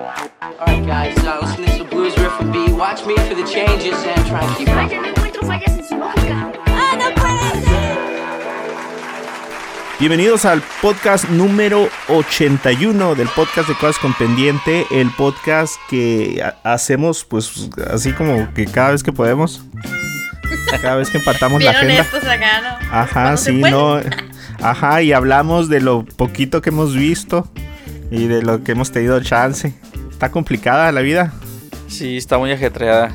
Alright, guys, uh, listen to this blues riff and B. Watch me for the changes and try and keep up. Vaya, no encuentro fallas en su lógica. ¡Ah, no puede ser! Bienvenidos al podcast número 81 del podcast de Cosas con Pendiente, el podcast que ha- hacemos pues así como que cada vez que podemos, cada vez que empatamos la Bien agenda. honestos acá, ¿no? Ajá, Cuando sí, no. Ajá, y hablamos de lo poquito que hemos visto y de lo que hemos tenido chance. Está complicada la vida. Sí, está muy ajetreada.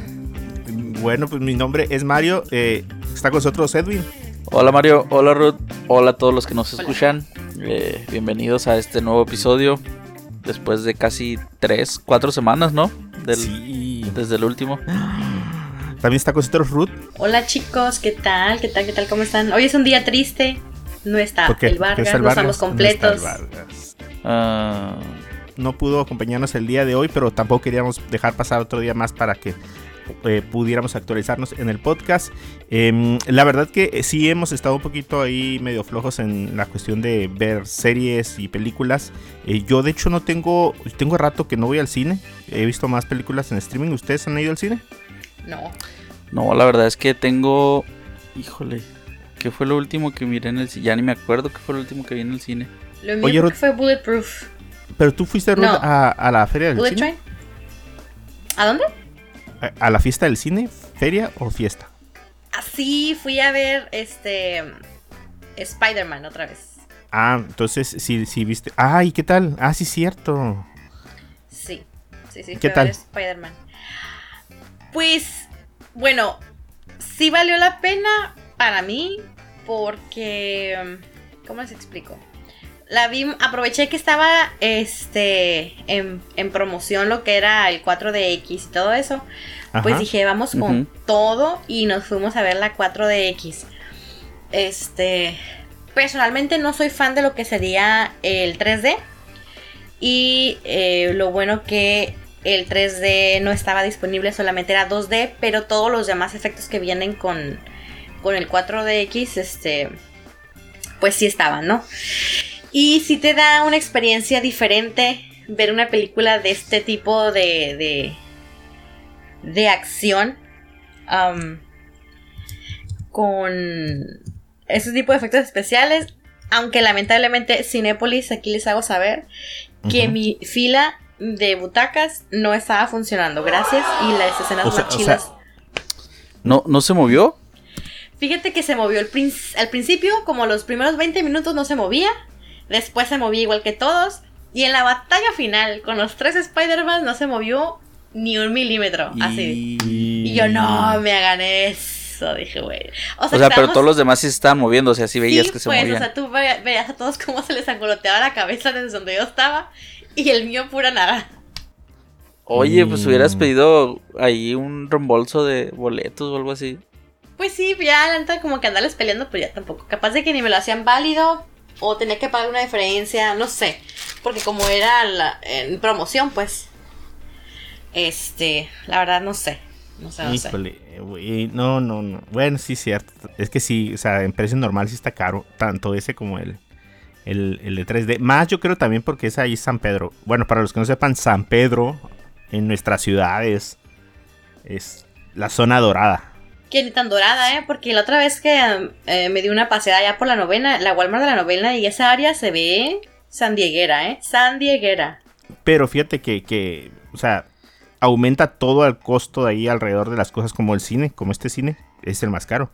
Bueno, pues mi nombre es Mario. eh, está con nosotros Edwin. Hola Mario, hola Ruth, hola a todos los que nos escuchan. Eh, bienvenidos a este nuevo episodio. Después de casi 3, 4 semanas, ¿no? Del- Sí. Desde el último. También está con nosotros Ruth. Hola chicos, ¿qué tal? ¿Qué tal? ¿Qué tal? ¿Cómo están? Hoy es un día triste. No está el ¿Por qué Vargas, el no Vargas? estamos No está el completos. Vargas. Ah, no pudo acompañarnos el día de hoy, pero tampoco queríamos dejar pasar otro día más para que eh, pudiéramos actualizarnos en el podcast. Em, la verdad que eh, sí hemos estado un poquito ahí medio flojos en la cuestión de ver series y películas. Eh, yo de hecho no tengo, tengo rato que no voy al cine. He visto más películas en streaming. ¿Ustedes han ido al cine? No. no, la verdad es que tengo. Híjole, ¿qué fue lo último que miré en el cine? Ya ni me acuerdo qué fue lo último que vi en el cine. Lo mío Oye, Ruth. que fue Bulletproof. Pero tú fuiste Ruth, No. a, a la feria del ¿Bullet cine. Train? ¿A dónde? ¿A, a la fiesta del cine? ¿Feria o fiesta? Así fui a ver este. Spider-Man otra vez. Ah, entonces sí, sí viste. Ay, ¿qué tal? Ah, sí, cierto. Sí, sí, sí. ¿Qué tal? Spider-Man. Pues, bueno, sí valió la pena para mí porque, ¿cómo les explico? La vi, aproveché que estaba este en, en promoción lo que era el 4DX y todo eso. Pues dije, vamos con todo y nos fuimos a ver la 4DX. Este, personalmente no soy fan de lo que sería el 3D. Y eh, lo bueno que el 3D no estaba disponible, solamente era 2D, pero todos los demás efectos que vienen con, con el 4DX, este, pues sí estaban, ¿no? Y sí te da una experiencia diferente ver una película de este tipo de, de, de acción am, con ese tipo de efectos especiales. Aunque lamentablemente Cinépolis, aquí les hago saber que mi fila de butacas no estaba funcionando. Gracias. Y las escenas O sea- más o chidas. sea- ¿No, ¿No se movió? Fíjate que se movió al principio, como los primeros 20 minutos no se movía. Después se movía igual que todos. Y en la batalla final, con los tres Spider-Man, no se movió ni un milímetro. Así. Y yo, no me hagan eso. Dije, güey. O sea, pero estábamos- todos los demás sí se estaban moviendo, o sea, sí veías sí, que se pues, movían. o sea, tú ve- veías a todos cómo se les angoloteaba la cabeza desde donde yo estaba. Y el mío, pura nada. Oye, pues Mm. hubieras pedido ahí un reembolso de boletos o algo así. Pues sí, ya la neta como que andarles peleando, pues ya tampoco. Capaz de que ni me lo hacían válido o tenía que pagar una diferencia, no sé. Porque como era la- en promoción, pues. Este, la verdad no sé. No sé, no. Híjole, no, no, no. Bueno, sí, cierto. Es que sí, o sea, en precio normal sí está caro, tanto ese como el, el, el de 3D. Más yo creo también porque es ahí San Pedro. Bueno, para los que no sepan, San Pedro en nuestra ciudad es, es la zona dorada. Que ni tan dorada, ¿eh? Porque la otra vez que eh, me di una paseada allá por la novena, la Walmart de la novena, y esa área se ve sandieguera, ¿eh? Sandieguera. Pero fíjate que, que, o sea, aumenta todo el costo de ahí alrededor de las cosas como el cine, como este cine, es el más caro.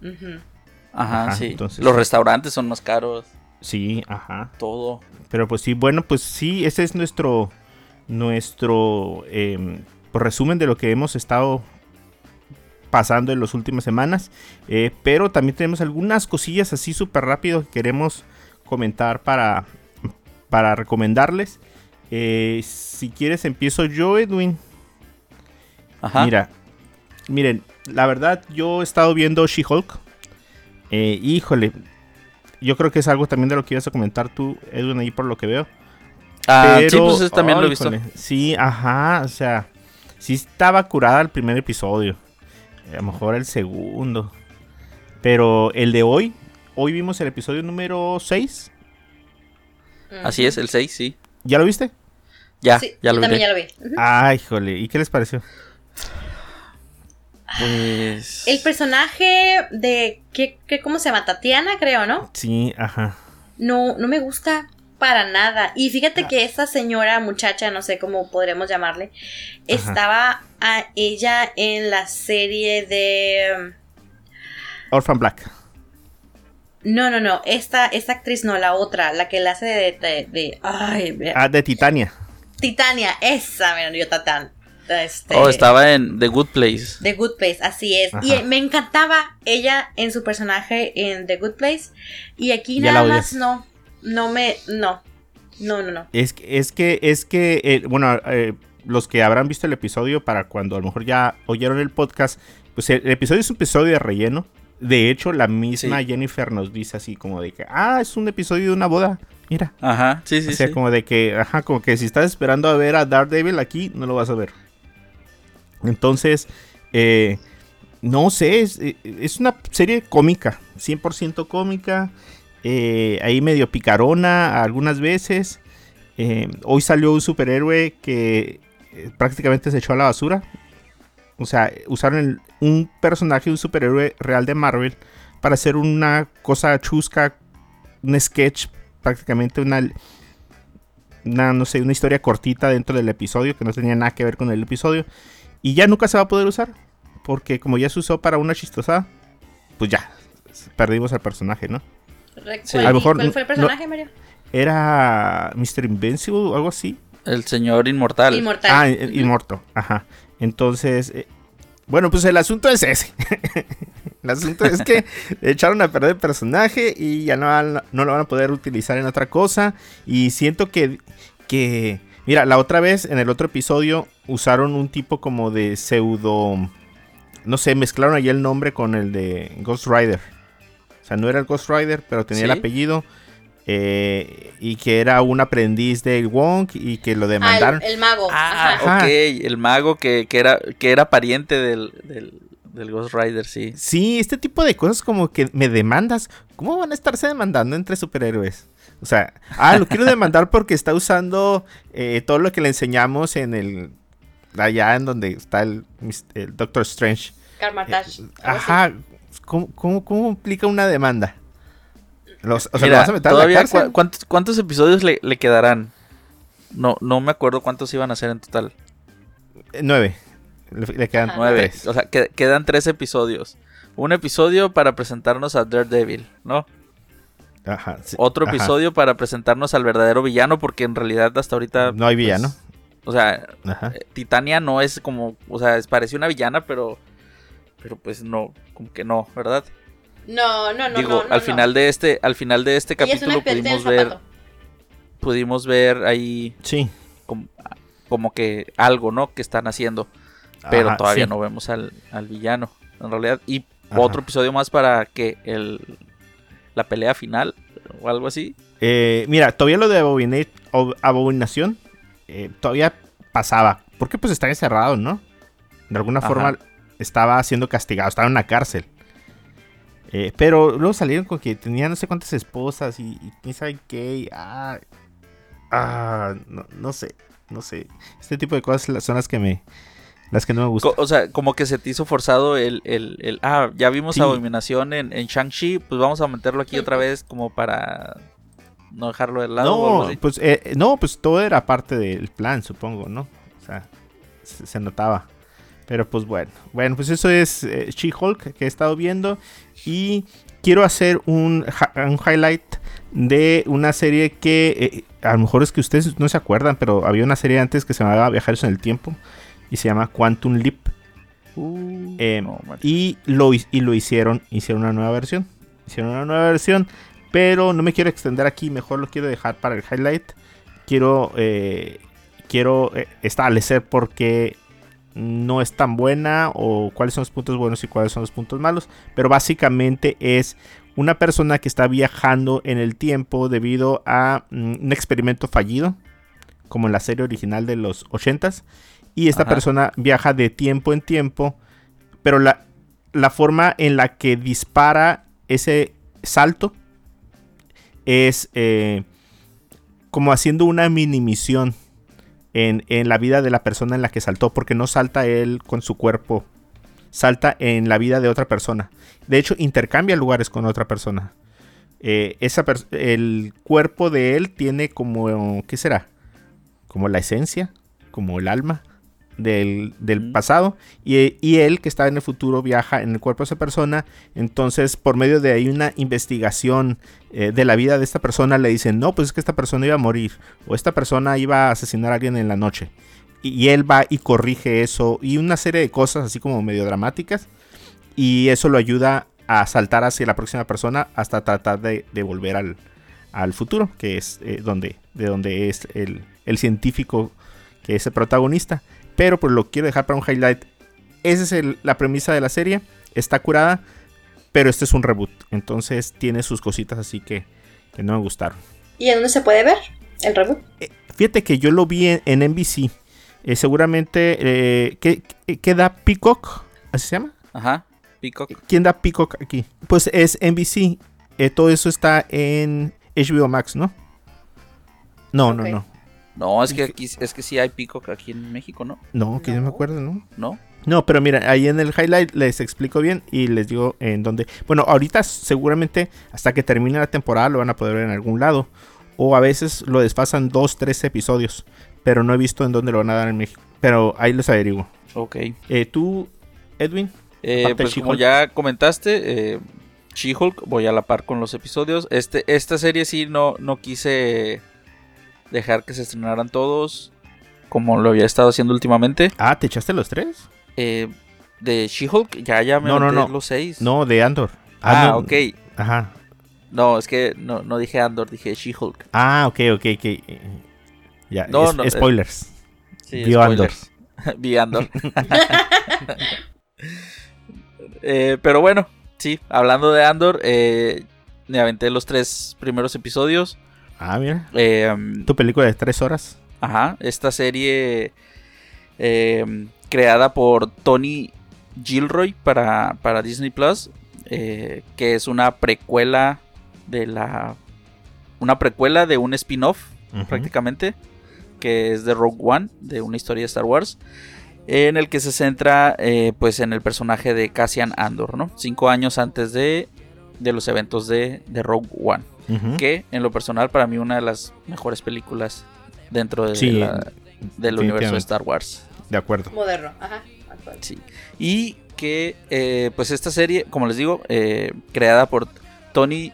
Ujú. Ajá, Ajá, sí. entonces- Los restaurantes son más caros, Sí, ajá. todo. Pero pues sí, bueno, pues sí, ese es nuestro, nuestro eh, resumen de lo que hemos estado pasando en las últimas semanas. Eh, pero también tenemos algunas cosillas así súper rápido que queremos comentar para, para recomendarles. Eh, si quieres empiezo yo, Edwin. Ajá. Mira, miren, la verdad yo he estado viendo She-Hulk. Eh, híjole, yo creo que es algo también de lo que ibas a comentar tú, Edwin, ahí por lo que veo. Ah, sí, Pero- pues ese también lo he visto. híjole, Sí, ajá, o sea, sí estaba curada el primer episodio. A lo mejor el segundo. Pero el de hoy, hoy vimos el episodio número 6. Así es, el 6, sí. ¿Ya lo viste? Ya, Sí, ya yo lo también vi. ya lo vi. Ujú. Ay, jole. ¿Y qué les pareció? Pues. El personaje de. ¿qué, qué, ¿Cómo se llama? Tatiana, creo, ¿no? Sí, ajá. No, no me gusta para nada. Y Ah. fíjate que esta señora, muchacha, no sé cómo podremos llamarle, estaba a ella en la serie de. Orphan Black. No, no, no. Esta, esta actriz no, la otra, la que la hace de. de, de- ay, ve- Ah, de Titania. Titania, esa, mira, yo Tatán. Este, Oh, estaba en The Good Place. The Good Place, así es. Y Ajá. me encantaba ella en su personaje en The Good Place. Y aquí Ya nada más no. No me. No. No, no, no. Es que, es que, es que, eh, bueno, eh, los que habrán visto el episodio para cuando a lo mejor ya oyeron el podcast, pues el, el episodio es un episodio de relleno. De hecho, la misma Sí. Jennifer nos dice así como de que, ah, es un episodio de una boda. Mira. Ajá, sí, sí, o sea, sí. como de que, ajá, como que si estás esperando a ver a Daredevil aquí, no lo vas a ver. Entonces, eh, no sé, es, eh, es una serie cómica, 100% cómica, eh, ahí medio picarona algunas veces. Eh, hoy salió un superhéroe que eh, prácticamente se echó a la basura. O sea, usaron un personaje, un superhéroe real de Marvel para hacer una cosa chusca, un sketch, prácticamente una, una, no sé, una historia cortita dentro del episodio que no tenía nada que ver con el episodio. Y ya nunca se va a poder usar. Porque como ya se usó para una chistosada, pues ya, perdimos al personaje, ¿no? Recuerda- Sí. A lo mejor ¿Cuál fue el personaje, Mario? Era Mr. Invincible o algo así. El señor inmortal. Inmortal. Ah, Inmorto, ajá. Entonces, eh, bueno, pues el asunto es ese. el asunto es que echaron a perder el personaje y ya no, no lo van a poder utilizar en otra cosa. Y siento que, que, mira, la otra vez, en el otro episodio, usaron un tipo como de pseudo, no sé, mezclaron ahí el nombre con el de Ghost Rider. O sea, no era el Ghost Rider, pero tenía el apellido. eh, y que era un aprendiz de Wong y que lo Ah, demandaron. el, el mago. Ah, Ajá. Ajá. ok, el mago que, que era, que era pariente del, del, del Ghost Rider, sí. Sí, este tipo de cosas como que me demandas. ¿Cómo van a estarse demandando entre superhéroes? O sea, ah, lo quiero demandar porque está usando eh, todo lo que le enseñamos en el. Allá en donde está el, el Doctor Strange. Karmatash, Eh, ajá. ¿Cómo, cómo, cómo implica una demanda? Los- o sea, ¿lo Mira, vas a meter a la todavía, cárcel? ¿cu- ¿cuántos, cuántos episodios le, le quedarán? No, no me acuerdo cuántos iban a ser en total. Eh, Nueve. Le, le quedan Ajá. Nueve. tres. O sea, que- quedan tres episodios. Un episodio para presentarnos a Daredevil, ¿no? Ajá, sí, Otro ajá. episodio para presentarnos al verdadero villano, porque en realidad hasta ahorita. No hay pues, villano. o sea, Ajá. eh, Titania no es como. O sea, es- parece una villana, pero. Pero pues no, como que no, ¿verdad? No, no, no. Digo, no, no, al no. final de este, al final de este capítulo pudimos ver, pudimos ver ahí Sí. como, como que algo, ¿no? Que están haciendo. Pero Ajá, todavía sí. no vemos al, al villano, en realidad. Y Ajá. otro episodio más para que el la pelea final o algo así. Eh, mira, todavía lo de abominación eh, todavía pasaba. Porque pues está encerrado, ¿no? De alguna Ajá. forma estaba siendo castigado, estaba en una cárcel. Eh, pero luego salieron con que tenía no sé cuántas esposas y, y quién sabe qué. y, ah, ah, no, no sé, no sé. Este tipo de cosas son las que me... Las que no me gustan. O sea, como que se te hizo forzado el, el, el- ah, ya vimos Sí. Abominación en, en Shang-Chi, pues vamos a meterlo aquí otra vez como para no dejarlo de lado. No, pues, eh, no, pues todo era parte del plan, supongo, ¿no? O sea, se, se notaba. Pero pues bueno, bueno, pues eso es eh, She-Hulk que he estado viendo. Y quiero hacer un, un highlight de una serie que eh, a lo mejor es que ustedes no se acuerdan, pero había una serie antes que se llamaba Viajeros en el Tiempo y se llama Quantum Leap. Uh, Eh, no, man. y, lo, y lo hicieron, hicieron una nueva versión. Hicieron una nueva versión, pero no me quiero extender aquí, mejor lo quiero dejar para el highlight. Quiero, eh, quiero establecer por qué no es tan buena o cuáles son los puntos buenos y cuáles son los puntos malos. Pero básicamente es una persona que está viajando en el tiempo debido a mm, un experimento fallido, como en la serie original de los 80s. Y esta Ajá. persona viaja de tiempo en tiempo, pero la, la forma en la que dispara ese salto es eh, como haciendo una mini misión en, en la vida de la persona en la que saltó, porque no salta él con su cuerpo, salta en la vida de otra persona. De hecho, intercambia lugares con otra persona. Eh, esa el cuerpo de él tiene como, ¿qué será? Como la esencia, como el alma del, pasado. Y, y él, que está en el futuro, viaja en el cuerpo de esa persona. Entonces, por medio de ahí una investigación eh, de la vida de esta persona, le dicen, no, pues es que esta persona iba a morir. O esta persona iba a asesinar a alguien en la noche. Y, y él va y corrige eso. Y una serie de cosas así como medio dramáticas. Y eso lo ayuda a saltar hacia la próxima persona hasta tratar de, de volver al, al futuro, que es eh, donde, de donde es el, el científico que es el protagonista. Pero pues lo quiero dejar para un highlight. Esa es el- la premisa de la serie. Está curada, pero este es un reboot. Entonces tiene sus cositas así que, que no me gustaron. ¿Y en dónde se puede ver el reboot? Fíjate que yo lo vi en, en NBC. Eh, seguramente, eh, ¿qué, da Peacock? ¿Así se llama? Ajá. Peacock. ¿Quién da Peacock aquí? Pues es NBC. Eh, todo eso está en HBO Max, ¿no? No, no, no. No, es que aquí es que sí hay Peacock aquí en México, ¿no? No, que yo me No. acuerdo, ¿no? ¿No? No, pero mira, ahí en el highlight les explico bien y les digo en dónde. Bueno, ahorita seguramente hasta que termine la temporada lo van a poder ver en algún lado. O a veces lo desfasan dos, tres episodios. Pero no he visto en dónde lo van a dar en México. Pero ahí les averiguo. Ok. Eh, ¿Tú, Edwin? Eh, pues como ya comentaste, eh, She-Hulk, voy a la par con los episodios. Este, esta serie sí no, no quise dejar que se estrenaran todos como lo había estado haciendo últimamente. Ah, ¿te echaste los tres? Eh, de She-Hulk ya, ya me No, no, los seis. No, de Andor. Ah, no. ok. Ajá. No, es que no, no dije Andor, dije She-Hulk. Ah, ok, ok, ok. Eh, Ya, No, es- no, eh, spoilers. Sí, Vio Andor. Vi Andor. Eh, pero bueno, sí, hablando de Andor, eh, me aventé los tres primeros episodios. Ah, mira. Eh, Tu película de tres horas. Ajá, esta serie eh, creada por Tony Gilroy para, para Disney Plus, eh, que es una precuela de la. Una precuela de un spin-off, prácticamente, que es de Rogue One, de una historia de Star Wars, en el que se centra eh, pues en el personaje de Cassian Andor, ¿no? Cinco años antes de, de los eventos de, de Rogue One que en lo personal para mí una de las mejores películas dentro de Sí, la- del universo de. Star Wars. De acuerdo. Moderno, ajá. actual. Sí. Y que eh, pues esta serie, como les digo, eh, creada por Tony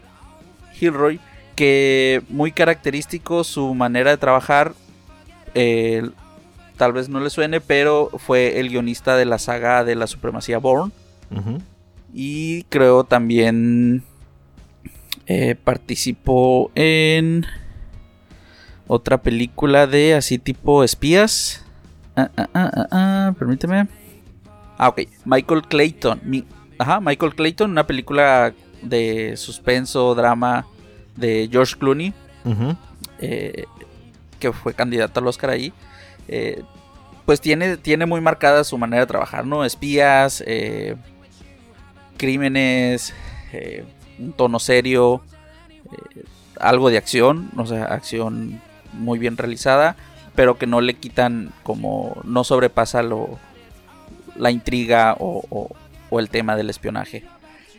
Gilroy, que muy característico su manera de trabajar, eh, tal vez no le suene, pero fue el guionista de la saga de la supremacía Bourne. Ujú. Y creo también eh, participó en otra película de así tipo espías. Ah, ah, ah, ah, ah, permíteme. Ah, ok. Michael Clayton. Mi- ajá, Michael Clayton, una película de suspenso, drama de George Clooney, eh, que fue candidato al Oscar ahí. eh, pues tiene, tiene muy marcada su manera de trabajar, ¿no? Espías, eh, crímenes, eh, un tono serio, eh, algo de acción, o sea, acción muy bien realizada, pero que no le quitan como, no sobrepasa lo, la intriga o, o- o el tema del espionaje.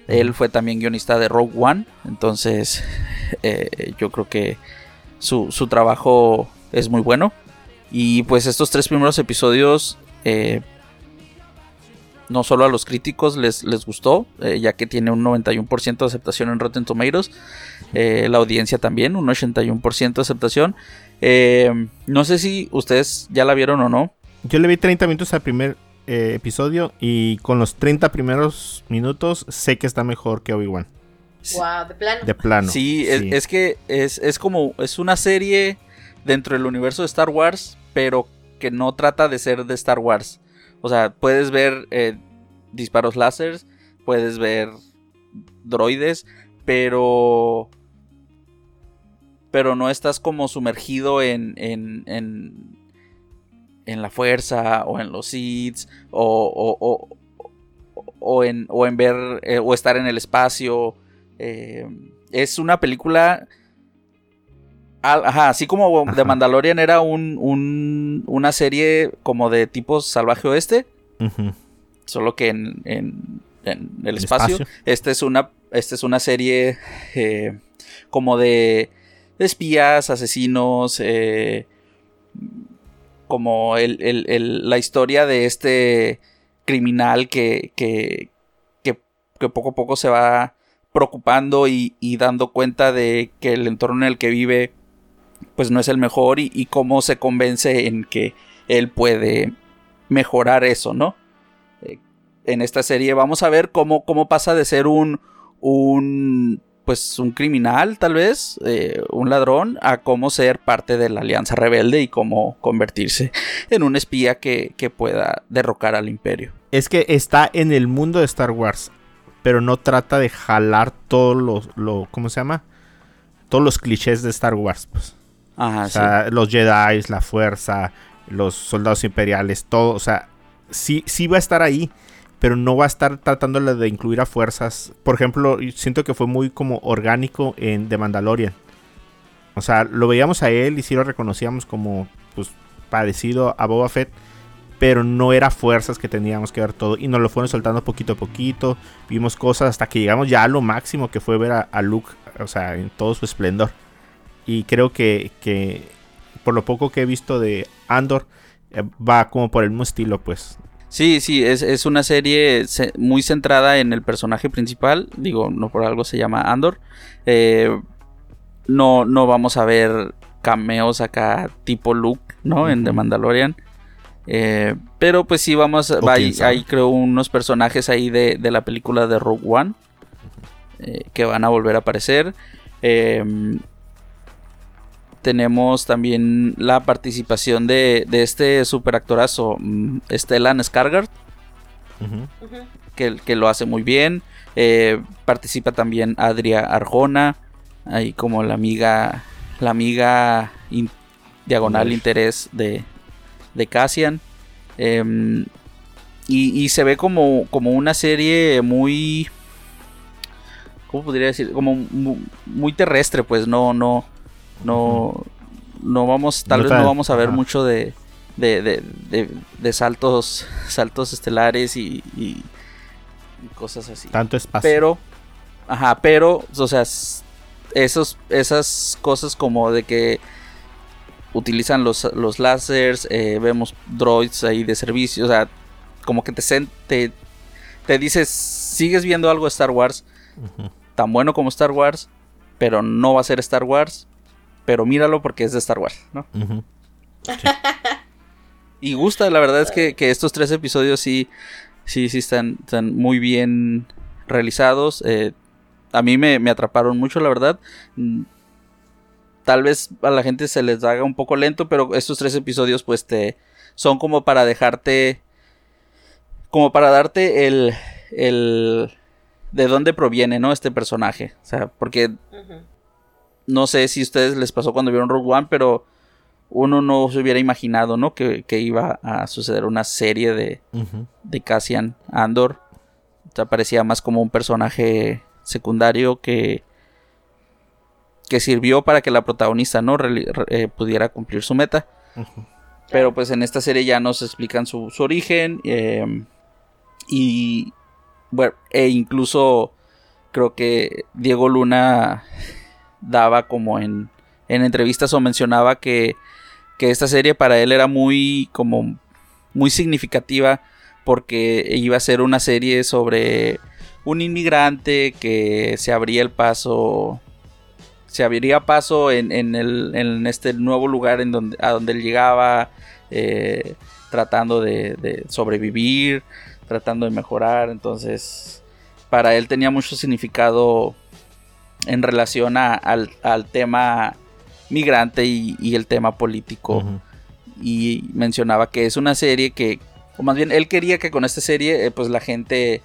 Él fue también guionista de Rogue One, entonces eh, yo creo que su, su trabajo es muy bueno. Y pues estos tres primeros episodios eh, no solo a los críticos les, les gustó, eh, ya que tiene un 91% de aceptación en Rotten Tomatoes. eh, la audiencia también, un 81% de aceptación. Eh, no sé si ustedes ya la vieron o no. Yo le vi 30 minutos al primer eh, episodio y con los 30 primeros minutos sé que está mejor que Obi-Wan. Wow, de plano. De plano. Sí, es, es que es, es como, es una serie dentro del universo de Star Wars, pero que no trata de ser de Star Wars. O sea, puedes ver eh, disparos láseres, puedes ver droides, pero... Pero no estás como sumergido en, en, en, la fuerza o en los seeds o, o, o, o en, o en ver eh, o estar en el espacio. Eh, es una película ajá, así como Ajá. The Mandalorian era un, un- una serie como de tipo salvaje oeste, solo que en, en- en el El espacio. espacio. Esta es una, esta es una serie eh, como de espías, asesinos, eh, como el- el- el- la historia de este criminal que, que, que- que poco a poco se va preocupando y, y dando cuenta de que el entorno en el que vive pues no es el mejor y, cómo se convence en que él puede mejorar eso, ¿no? Eh, en esta serie vamos a ver cómo, cómo pasa de ser un, un pues un criminal tal vez, eh, un ladrón, a cómo ser parte de la Alianza Rebelde y cómo convertirse en un espía que, que pueda derrocar al imperio. Es que está en el mundo de Star Wars, pero no trata de jalar todos los, lo, ¿cómo se llama? Todos los clichés de Star Wars, pues. Ajá, O sea, los Jedi, la fuerza, los soldados imperiales, todo. O sea, sí, sí va a estar ahí, pero no va a estar tratando de incluir a fuerzas. Por ejemplo, siento que fue muy como orgánico en The Mandalorian. O sea, lo veíamos a él y sí lo reconocíamos como pues parecido a Boba Fett. Pero no era fuerzas que teníamos que ver todo. Y nos lo fueron soltando poquito a poquito. Vimos cosas hasta que llegamos ya a lo máximo que fue ver a, a Luke. O sea, en todo su esplendor. Y creo que, que por lo poco que he visto de Andor, eh, va como por el mismo estilo, pues. Sí, sí, es, es una serie muy centrada en el personaje principal. Digo, no por algo se llama Andor. Eh, no, no vamos a ver cameos acá tipo Luke, ¿no? En The. Mandalorian. Eh, pero pues sí vamos a... O Hay, hay, creo unos personajes ahí de, de la película de Rogue One. eh, que van a volver a aparecer. Eh, tenemos también la participación de, de este superactorazo mm, Stellan Skarsgård Ujú. que, que lo hace muy bien. Eh, participa también Adria Arjona, ahí como la amiga, la amiga in- diagonal Uy. interés de, de Cassian. Em, y, y se ve como, como una serie muy... ¿Cómo podría decir? Como mu- muy, terrestre, pues no, no, no, no vamos, tal No vez no vamos a ver ajá. mucho de, de, de, de- saltos, saltos estelares y, y- y cosas así. Tanto espacio. Pero, ajá, pero, o sea, esos, esas cosas como de que utilizan los, los láseres, eh, vemos droids ahí de servicio, o sea, como que te, te, te dices, sigues viendo algo de Star Wars, tan bueno como Star Wars, pero no va a ser Star Wars, pero míralo porque es de Star Wars, ¿no? Y gusta, la verdad es que, que estos tres episodios sí, sí, sí están, están muy bien realizados. eh, a mí me, me atraparon mucho, la verdad. Mm, Tal vez a la gente se les haga un poco lento, pero estos tres episodios pues te son como para dejarte, como para darte el, el, de dónde proviene, ¿no? Este personaje. O sea, porque. No sé si a ustedes les pasó cuando vieron Rogue One, pero uno no se hubiera imaginado, ¿no? Que, que iba a suceder una serie de, de Cassian Andor. O sea, parecía más como un personaje secundario que, que sirvió para que la protagonista, ¿no? Re- eh, pudiera cumplir su meta. Pero pues en esta serie ya nos explican su, su origen. eh, y bueno, e incluso creo que Diego Luna daba como en, en entrevistas o mencionaba que, que esta serie para él era muy como muy significativa porque iba a ser una serie sobre un inmigrante que se abría el paso se abriría paso en, en el, en este nuevo lugar en donde, a donde él llegaba, eh, tratando de, de sobrevivir, tratando de mejorar. Entonces, para él tenía mucho significado en relación a- al, al tema migrante y, y el tema político. Y mencionaba que es una serie que, o más bien, él quería que con esta serie, eh, pues la gente,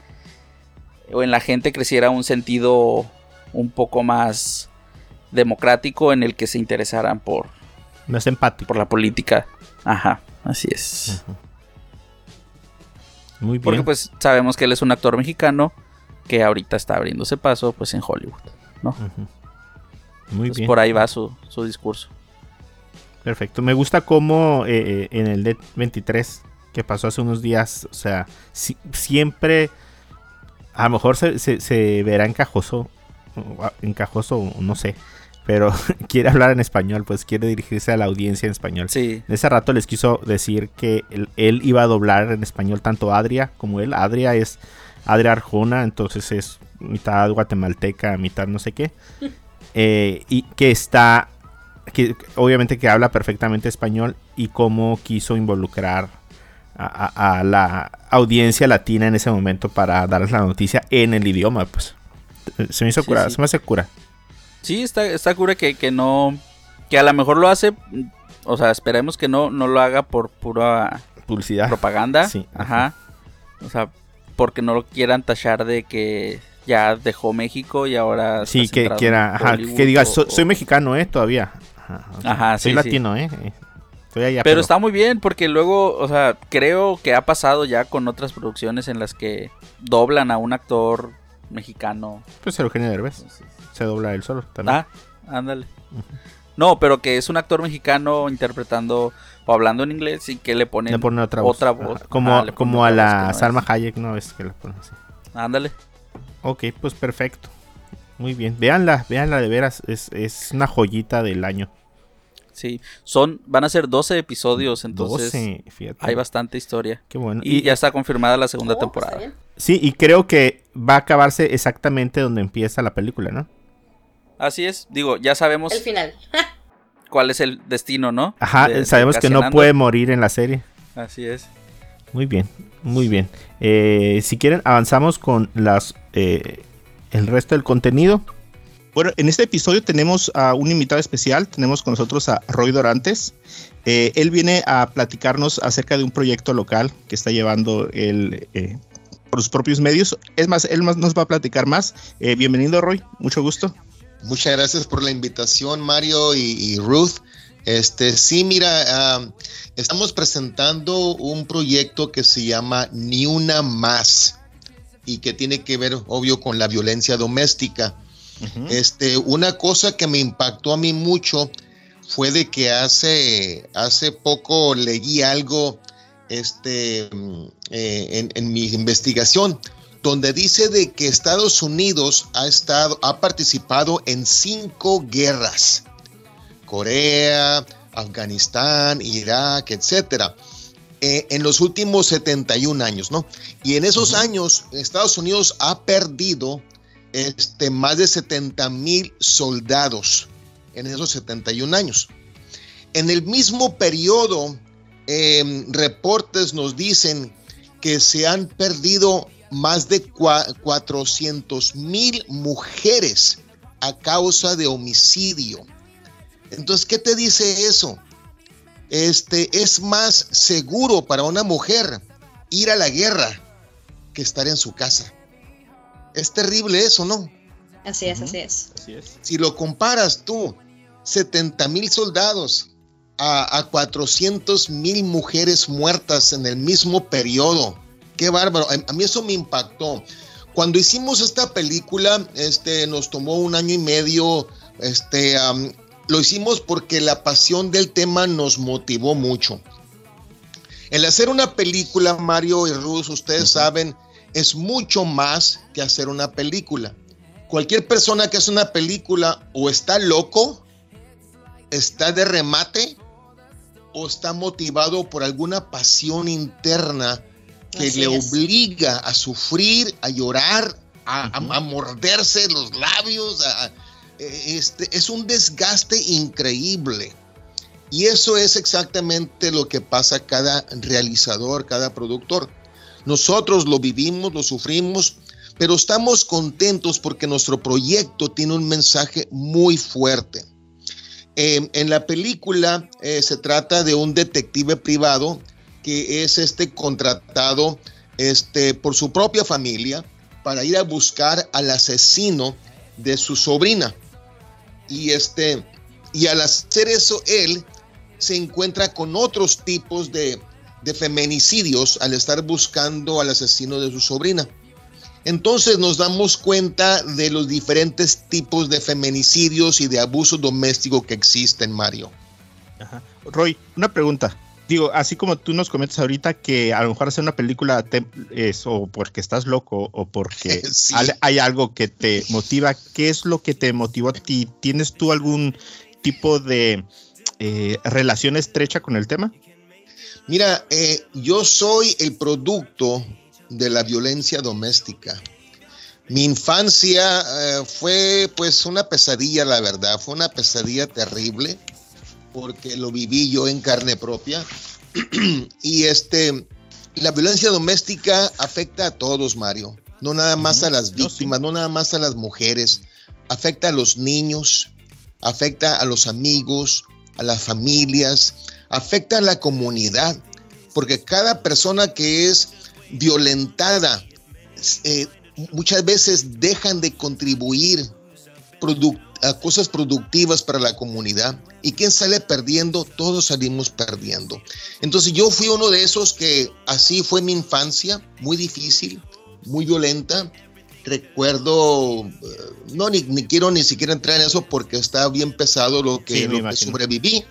o en la gente creciera un sentido un poco más democrático en el que se interesaran por, Más empático. por la política. Ajá, así es. Muy bien. Porque pues sabemos que él es un actor mexicano que ahorita está abriéndose paso pues en Hollywood, Muy Pues bien. por ahí va su, su discurso. Perfecto. Me gusta cómo eh, eh, en el D23 que pasó hace unos días, o sea, si- siempre a lo mejor se, se- se verá encajoso, encajoso, no sé, pero quiere hablar en español, pues quiere dirigirse a la audiencia en español. Sí, De ese rato les quiso decir que él, él iba a doblar en español tanto Adria como él. Adria es Adria Arjona, entonces es mitad guatemalteca, mitad no sé qué. Eh, y que está, que obviamente que habla perfectamente español y cómo quiso involucrar a, a- a la audiencia latina en ese momento para darles la noticia en el idioma, pues. Se me hizo Sí, cura, sí. se me hace cura. sí, está, está cura que, que no, que a lo mejor lo hace, o sea, esperemos que no, no lo haga por pura Publicidad. propaganda. Sí, ajá. O sea, porque no lo quieran tachar de que ya dejó México y ahora. Sí, que quiera, ajá, que diga, o- "So- soy mexicano, ¿eh? Todavía. Ajá, o sea, Ajá, soy sí, latino, ¿eh? Eh, Estoy allá. Pero está muy bien porque luego, o sea, creo que ha pasado ya con otras producciones en las que doblan a un actor mexicano. Pues Eugenio Derbez. Se dobla él solo también. Ah, ándale. No, pero que es un actor mexicano interpretando o hablando en inglés y que le ponen, Le otra voz. otra Ajá, voz. Como, Ajá, ponen como a la no es. Salma Hayek, ¿no? Es que la pone así. Ándale. Ok, pues perfecto. Muy bien. Véanla, véanla de veras. Es, es una joyita del año. Sí, son van a ser 12 episodios, entonces 12, fíjate. hay bastante historia. Qué bueno. Y, ya está confirmada la segunda Oh, está temporada. bien. Sí, y creo que va a acabarse exactamente donde empieza la película, ¿no? Así es, digo, ya sabemos El final. cuál es el destino, ¿no? Ajá, De- de sabemos que no puede morir en la serie. Así es. Muy bien, muy bien. Eh, si quieren, avanzamos con las eh, el resto del contenido. Bueno, en este episodio tenemos a un invitado especial. Tenemos con nosotros a Roy Dorantes. Eh, él viene a platicarnos acerca de un proyecto local que está llevando él eh, por sus propios medios. Es más, él más nos va a platicar más. Eh, bienvenido, Roy. Mucho gusto. Muchas gracias por la invitación, Mario y, y Ruth. Este, sí, mira, ah, estamos presentando un proyecto que se llama Ni una más y que tiene que ver, obvio, con la violencia doméstica. Este, una cosa que me impactó a mí mucho fue de que hace, hace poco leí algo este, mm, eh, en, en mi investigación donde dice de que Estados Unidos ha estado, ha participado en cinco guerras. Corea, Afganistán, Irak, etcétera. eh, en los últimos 71 años, ¿no? Y en esos años, Estados Unidos ha perdido este, más de 70 mil soldados en esos 71 años. En el mismo periodo, eh, reportes nos dicen que se han perdido más de 400 mil mujeres a causa de homicidio. Entonces, ¿qué te dice eso? Este es más seguro para una mujer ir a la guerra que estar en su casa. Es terrible eso, ¿no? Así es, así es. Así es. Si lo comparas tú, 70 mil soldados a, a 400 mil mujeres muertas en el mismo periodo. Qué bárbaro. A, mí eso me impactó. Cuando hicimos esta película, este, nos tomó un año y medio. Este, um, lo hicimos porque la pasión del tema nos motivó mucho. El hacer una película, Mario y Ruth, ustedes uh -huh. saben, es mucho más que hacer una película. Cualquier persona que hace una película o está loco, está de remate o está motivado por alguna pasión interna que Así le es. obliga a sufrir, a llorar, a, uh -huh. a, a morderse los labios. A, este, es un desgaste increíble. Y eso es exactamente lo que pasa a cada realizador, cada productor. Nosotros lo vivimos, lo sufrimos, pero estamos contentos porque nuestro proyecto tiene un mensaje muy fuerte. Eh, en la película eh, se trata de un detective privado que es este contratado este, por su propia familia para ir a buscar al asesino de su sobrina. Y, este, y al hacer eso, él se encuentra con otros tipos de, de feminicidios al estar buscando al asesino de su sobrina. Entonces nos damos cuenta de los diferentes tipos de feminicidios y de abuso doméstico que existen, Mario. Roy, una pregunta. Digo, así como tú nos comentas ahorita que a lo mejor hacer una película te- es o porque estás loco o porque Sí. hay algo que te motiva, ¿qué es lo que te motivó a ti? ¿Tienes tú algún tipo de eh, relación estrecha con el tema? Mira, eh, yo soy el producto de la violencia doméstica. Mi infancia eh, fue pues una pesadilla, la verdad, fue una pesadilla terrible porque lo viví yo en carne propia. y este, la violencia doméstica afecta a todos, Mario, no nada más a las No, sí. víctimas, no nada más a las mujeres, afecta a los niños, afecta a los amigos, a las familias, afecta a la comunidad, porque cada persona que es violentada eh, muchas veces dejan de contribuir produc- a cosas productivas para la comunidad. ¿Y quién sale perdiendo? Todos salimos perdiendo. Entonces yo fui uno de esos que así fue mi infancia, muy difícil, muy violenta. Recuerdo, eh, no, ni, ni quiero ni siquiera entrar en eso porque está bien pesado lo que, Sí, lo que sobreviví.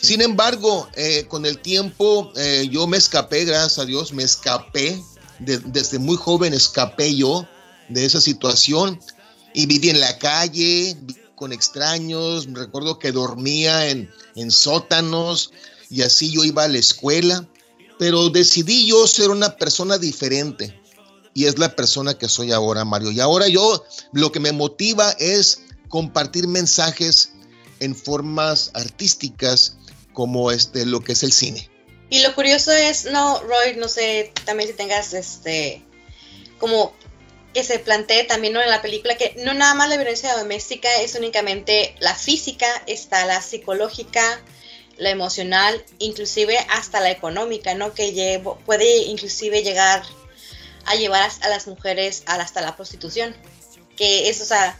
Sin embargo, eh, con el tiempo eh, yo me escapé, gracias a Dios, me escapé. De- desde muy joven escapé yo de esa situación y viví en la calle con extraños. Recuerdo que dormía en, en sótanos y así yo iba a la escuela. Pero decidí yo ser una persona diferente y es la persona que soy ahora, Mario. Y ahora yo lo que me motiva es compartir mensajes en formas artísticas como este lo que es el cine. Y lo curioso es, no, Roy, no sé, también si tengas este, como que se plantee también en la película que no nada más la violencia doméstica es únicamente la física, está la psicológica, la emocional, inclusive hasta la económica, ¿no? Que llevo- puede inclusive llegar a llevar a, las mujeres hasta la prostitución. Que es, o sea,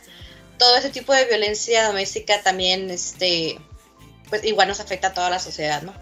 todo ese tipo de violencia doméstica también, este, pues igual nos afecta a toda la sociedad, ¿no?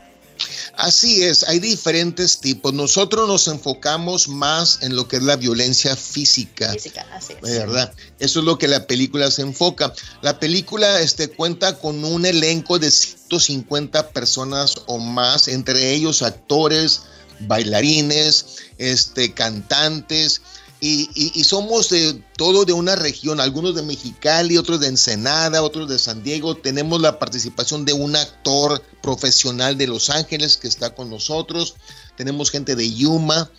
Así es, hay diferentes tipos. Nosotros nos enfocamos más en lo que es la violencia física. Física, así es. De verdad, eso es lo que la película se enfoca. La película este, cuenta con un elenco de 150 personas o más, entre ellos actores, bailarines, este, cantantes, y, y- y somos de todo de una región, algunos de Mexicali, otros de Ensenada, otros de San Diego. Tenemos la participación de un actor profesional de Los Ángeles que está con nosotros. Tenemos gente de Yuma.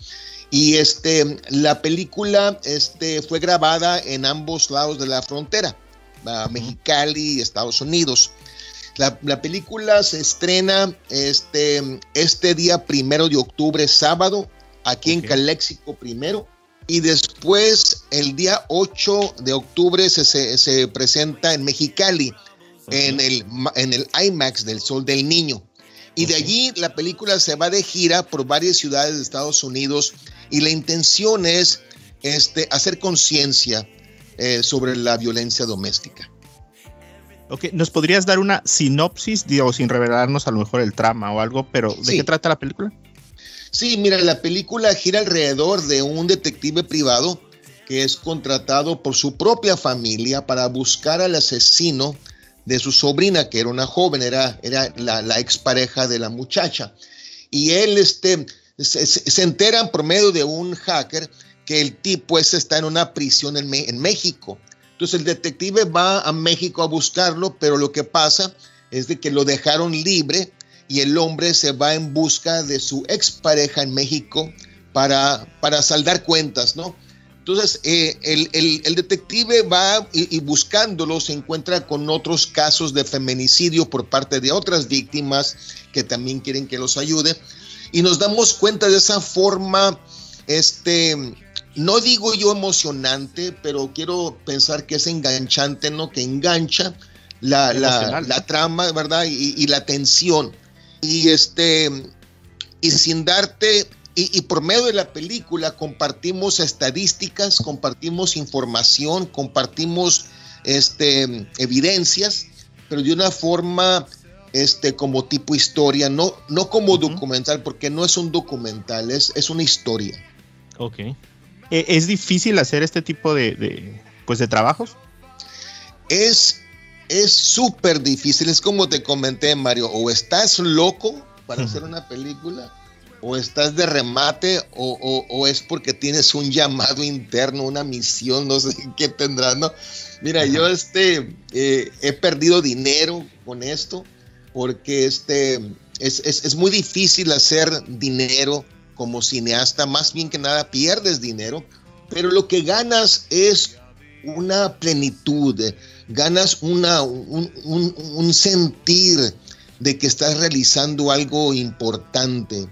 Y este, la película este, fue grabada en ambos lados de la frontera, Mexicali y Estados Unidos. La, la película se estrena este, este día primero de octubre, sábado, aquí en Caléxico primero. Y después, el día 8 de octubre, se, se- se presenta en Mexicali, en, el, en el IMAX del Sol del Niño. Y de allí la película se va de gira por varias ciudades de Estados Unidos y la intención es este, hacer conciencia eh, sobre la violencia doméstica. Ok, ¿nos podrías dar una sinopsis, digo, sin revelarnos a lo mejor el trama o algo, pero ¿de Sí. qué trata la película? Sí, mira, la película gira alrededor de un detective privado que es contratado por su propia familia para buscar al asesino de su sobrina, que era una joven, era, era la, la expareja de la muchacha. Y él este, se, se- enteran por medio de un hacker que el tipo ese está en una prisión en, en México. Entonces el detective va a México a buscarlo, pero lo que pasa es de que lo dejaron libre y el hombre se va en busca de su expareja en México para, para saldar cuentas, ¿no? Entonces, eh, el, el- el detective va y, y buscándolo se encuentra con otros casos de feminicidio por parte de otras víctimas que también quieren que los ayude. Y nos damos cuenta de esa forma, este, no digo yo emocionante, pero quiero pensar que es enganchante, ¿no? Que engancha la, la- la trama, ¿verdad? Y, y la tensión. Y este, y sin darte, y, y por medio de la película compartimos estadísticas, compartimos información, compartimos este, evidencias, pero de una forma este, como tipo historia, no, no como documental, porque no es un documental, es, es una historia. Ok. ¿E- ¿Es difícil hacer este tipo de, de, pues de trabajos? Es es súper difícil, es como te comenté, Mario, o estás loco para hacer una película, o estás de remate, o, o, o, es porque tienes un llamado interno, una misión, no sé qué tendrás, ¿no? Mira, yo este, eh, he perdido dinero con esto, porque este, es, es, es muy difícil hacer dinero como cineasta, más bien que nada pierdes dinero, pero lo que ganas es una plenitud, ganas una, un, un, sentir de que estás realizando algo importante.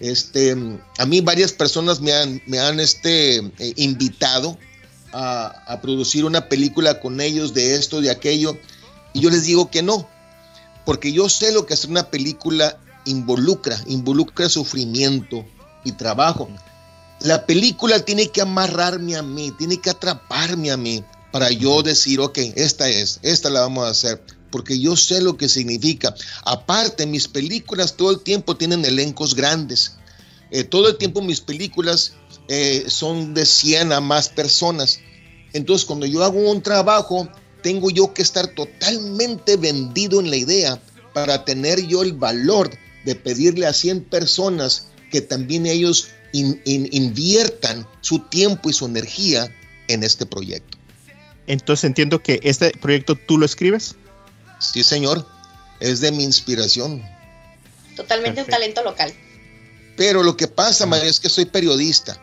Este, a mí varias personas me han, me han este, eh, invitado a, a, producir una película con ellos de esto, de aquello, y yo les digo que no, porque yo sé lo que hacer una película involucra, involucra sufrimiento y trabajo. La película tiene que amarrarme a mí, tiene que atraparme a mí para yo decir, ok, esta es, esta la vamos a hacer, porque yo sé lo que significa. Aparte, mis películas todo el tiempo tienen elencos grandes. Eh, todo el tiempo mis películas eh, son de 100 a más personas. Entonces, cuando yo hago un trabajo, tengo yo que estar totalmente vendido en la idea para tener yo el valor de pedirle a 100 personas que también ellos in, in, inviertan su tiempo y su energía en este proyecto. Entonces entiendo que este proyecto tú lo escribes. Sí, señor. Es de mi inspiración. Totalmente Perfecto. un talento local. Pero lo que pasa, María, es que soy periodista.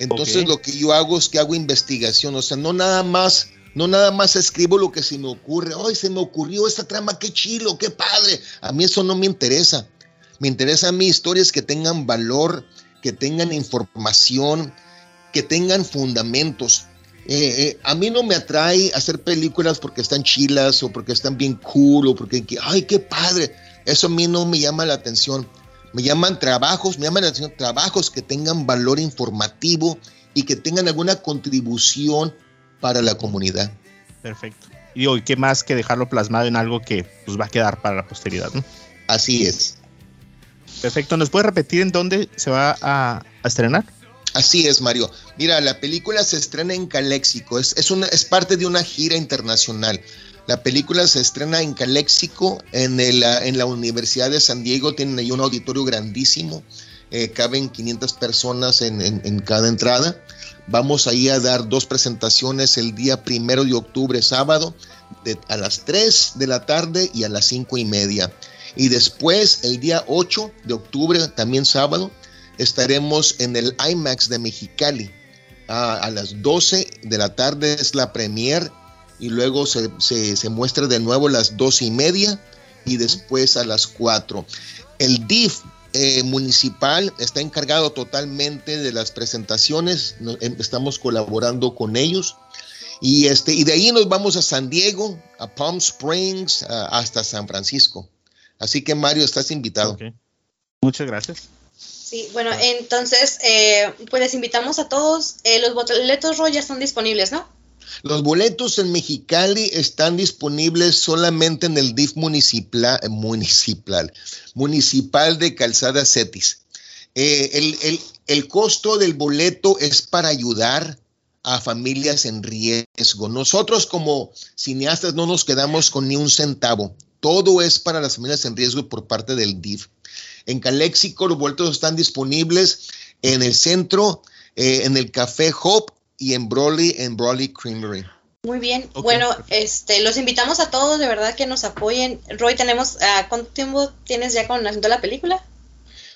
Entonces okay. lo que yo hago es que hago investigación. O sea, no nada más, no nada más escribo lo que se me ocurre. Ay, se me ocurrió esta trama, qué chilo, qué padre. A mí eso no me interesa. Me interesa a mí historias que tengan valor, que tengan información, que tengan fundamentos. Eh, eh, a mí no me atrae hacer películas porque están chilas o porque están bien cool o porque, ay, qué padre. Eso a mí no me llama la atención. Me llaman trabajos, me llaman la atención trabajos que tengan valor informativo y que tengan alguna contribución para la comunidad. Perfecto. Y hoy, ¿qué más que dejarlo plasmado en algo que pues, va a quedar para la posteridad? ¿no? Así es. Perfecto. ¿Nos puede repetir en dónde se va a, a estrenar? Así es, Mario. Mira, la película se estrena en Calexico, es, parte de una gira internacional. La película se estrena en Calexico, en, el, en la Universidad de San Diego, tienen ahí un auditorio grandísimo, eh, caben 500 personas en, cada entrada. Vamos ahí a dar dos presentaciones el día primero de octubre, sábado, a las 3 de la tarde y a las 5 y media. Y después, el día 8 de octubre, también sábado, estaremos en el IMAX de Mexicali. A, a las 12 de la tarde es la premier y luego se, se, se, muestra de nuevo a las 12 y media y después a las 4. El DIF eh, municipal está encargado totalmente de las presentaciones, estamos colaborando con ellos. Y, este, y de ahí nos vamos a San Diego, a Palm Springs, a, hasta San Francisco. Así que Mario, estás invitado. Okay. Muchas gracias. Sí, bueno, entonces, eh, pues les invitamos a todos. Eh, los boletos Roy ya están disponibles, ¿no? Los boletos en Mexicali están disponibles solamente en el DIF municipal, municipal, municipal de Calzada Cetis. Eh, el, el, el costo del boleto es para ayudar a familias en riesgo. Nosotros como cineastas no nos quedamos con ni un centavo. Todo es para las familias en riesgo por parte del DIF. En Calexico los boletos están disponibles en el centro, eh, en el Café Hope y en Broly, en Broly Creamery. Muy bien, okay. bueno, este, los invitamos a todos, de verdad que nos apoyen. Roy, tenemos, uh, ¿cuánto tiempo tienes ya con haciendo la película?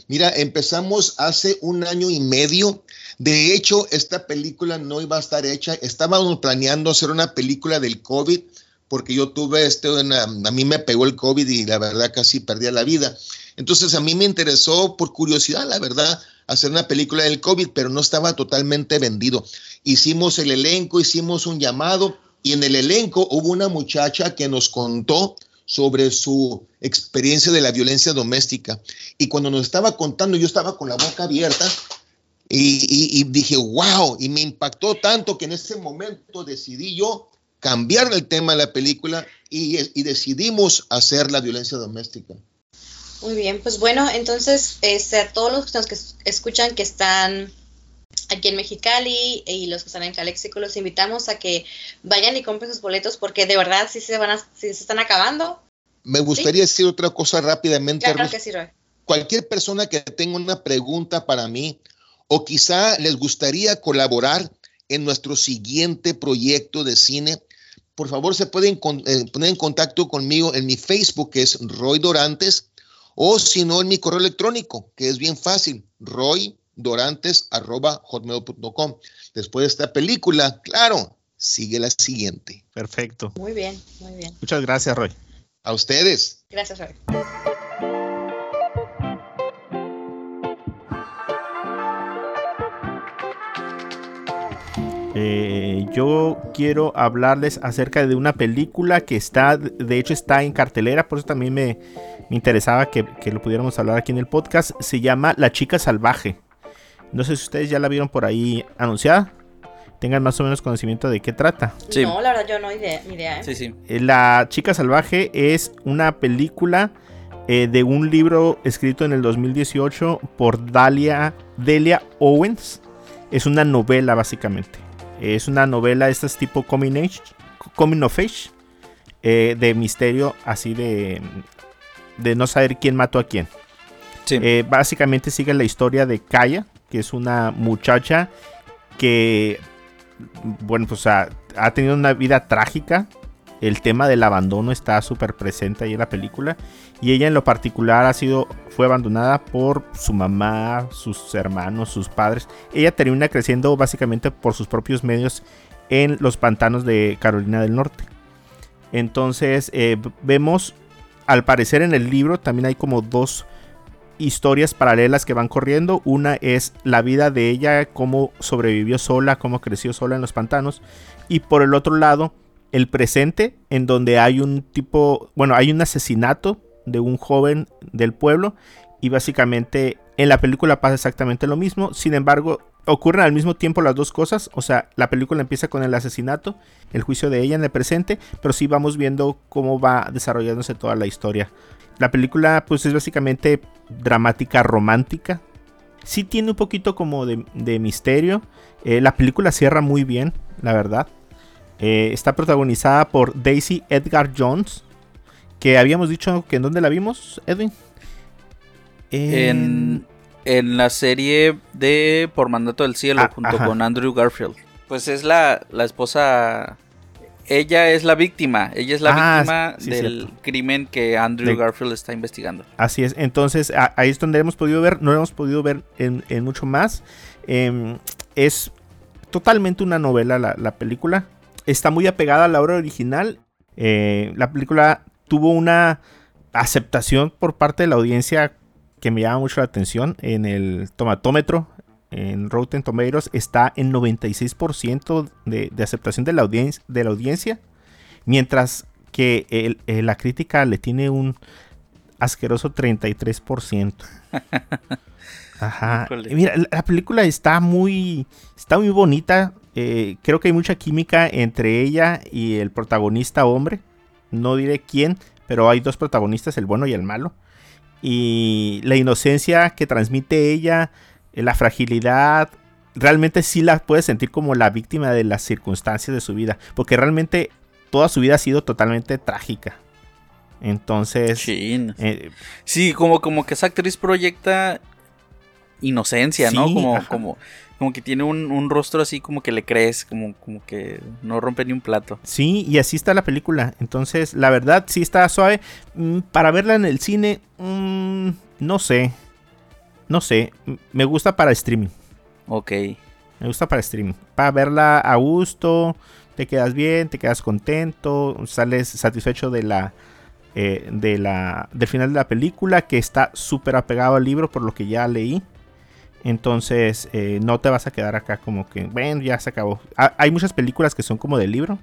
Mira, empezamos hace un año y medio. De hecho, esta película no iba a estar hecha. Estábamos planeando hacer una película del COVID, porque yo tuve este, una, a mí me pegó el COVID y la verdad casi perdí la vida. Entonces a mí me interesó por curiosidad, la verdad, hacer una película del COVID, pero no estaba totalmente vendido. Hicimos el elenco, hicimos un llamado y en el elenco hubo una muchacha que nos contó sobre su experiencia de la violencia doméstica. Y cuando nos estaba contando, yo estaba con la boca abierta y dije, wow, y me impactó tanto que en ese momento decidí yo cambiar el tema de la película y, y decidimos hacer la violencia doméstica. Muy bien, pues bueno, entonces este, a todos los que escuchan que están aquí en Mexicali y los que están en Calexico los invitamos a que vayan y compren sus boletos porque de verdad sí se van a, sí se están acabando. Me gustaría decir otra cosa rápidamente. Claro que sí, Roy. Cualquier persona que tenga una pregunta para mí o quizá les gustaría colaborar en nuestro siguiente proyecto de cine, por favor se pueden con- eh, poner en contacto conmigo en mi Facebook, que es Roy Dorantes, o si no en mi correo electrónico, que es bien fácil, roydorantes.hotmail.com. Después de esta película, claro, sigue la siguiente. Perfecto. Muy bien, muy bien. Muchas gracias, Roy. A ustedes. Gracias, Roy. Eh, yo quiero hablarles acerca de una película que está, de hecho está en cartelera, por eso también me, me interesaba que, que lo pudiéramos hablar aquí en el podcast. Se llama La chica salvaje. No sé si ustedes ya la vieron por ahí anunciada. Tengan más o menos conocimiento de qué trata. Sí. No, la verdad yo no idea, ni idea. ¿eh? Sí, sí. Eh, La chica salvaje es una película eh, de un libro escrito en el 2018 por Dalia, Delia Owens. Es una novela básicamente. Es una novela, esta es tipo coming, age, coming of age, eh, de misterio, así de, de no saber quién mató a quién. Sí. Eh, básicamente sigue la historia de Kaya, que es una muchacha que, bueno, pues ha, ha tenido una vida trágica. El tema del abandono está súper presente ahí en la película. Y ella en lo particular ha sido, fue abandonada por su mamá, sus hermanos, sus padres. Ella termina creciendo básicamente por sus propios medios en los pantanos de Carolina del Norte. Entonces eh, vemos, al parecer en el libro también hay como dos historias paralelas que van corriendo. Una es la vida de ella, cómo sobrevivió sola, cómo creció sola en los pantanos. Y por el otro lado, el presente, en donde hay un tipo, bueno, hay un asesinato de un joven del pueblo. Y básicamente en la película pasa exactamente lo mismo. Sin embargo, ocurren al mismo tiempo las dos cosas. O sea, la película empieza con el asesinato, el juicio de ella en el presente, pero sí vamos viendo cómo va desarrollándose toda la historia. La película pues es básicamente dramática romántica. Sí tiene un poquito como de, misterio. Eh, la película cierra muy bien, la verdad. Eh, está protagonizada por Daisy Edgar Jones. Que habíamos dicho que en dónde la vimos, Edwin. En, en la serie de Por Mandato del Cielo, Ah, junto ajá. con Andrew Garfield. Pues es la, la esposa. Ella es la víctima. Ella es la Ah, víctima sí, del cierto. crimen que Andrew De- Garfield está investigando. Así es, entonces a- ahí es donde hemos podido ver, no hemos podido ver en, en mucho más. Em, es totalmente una novela la, la película. Está muy apegada a la obra original. Eh, la película tuvo una aceptación por parte de la audiencia que me llama mucho la atención. En el tomatómetro, en Rotten Tomatoes, está en 96% de, de aceptación de la, audien- de la audiencia. Mientras que el- eh, la crítica le tiene un asqueroso 33%. Ajá. Mira, la- la película está muy, está muy bonita. Eh, creo que hay mucha química entre ella y el protagonista hombre. No diré quién, pero hay dos protagonistas, el bueno y el malo. Y la inocencia que transmite ella, eh, la fragilidad, realmente sí la puedes sentir como la víctima de las circunstancias de su vida. Porque realmente toda su vida ha sido totalmente trágica. Entonces, eh, Sí, como, como que esa actriz proyecta inocencia, ¿no? Como, ajá. como, como que tiene un, un rostro así como que le crees, como, como que no rompe ni un plato. Sí, y así está la película. Entonces, la verdad, sí está suave. Mm, Para verla en el cine, mm, no sé. No sé. Me gusta para streaming. Ok. Me gusta para streaming. Para verla a gusto. Te quedas bien, te quedas contento. Sales satisfecho de la. eh, de la del final de la película. Que está súper apegado al libro. Por lo que ya leí. Entonces, eh, no te vas a quedar acá como que. Bueno, ya se acabó. Ha- hay muchas películas que son como del libro.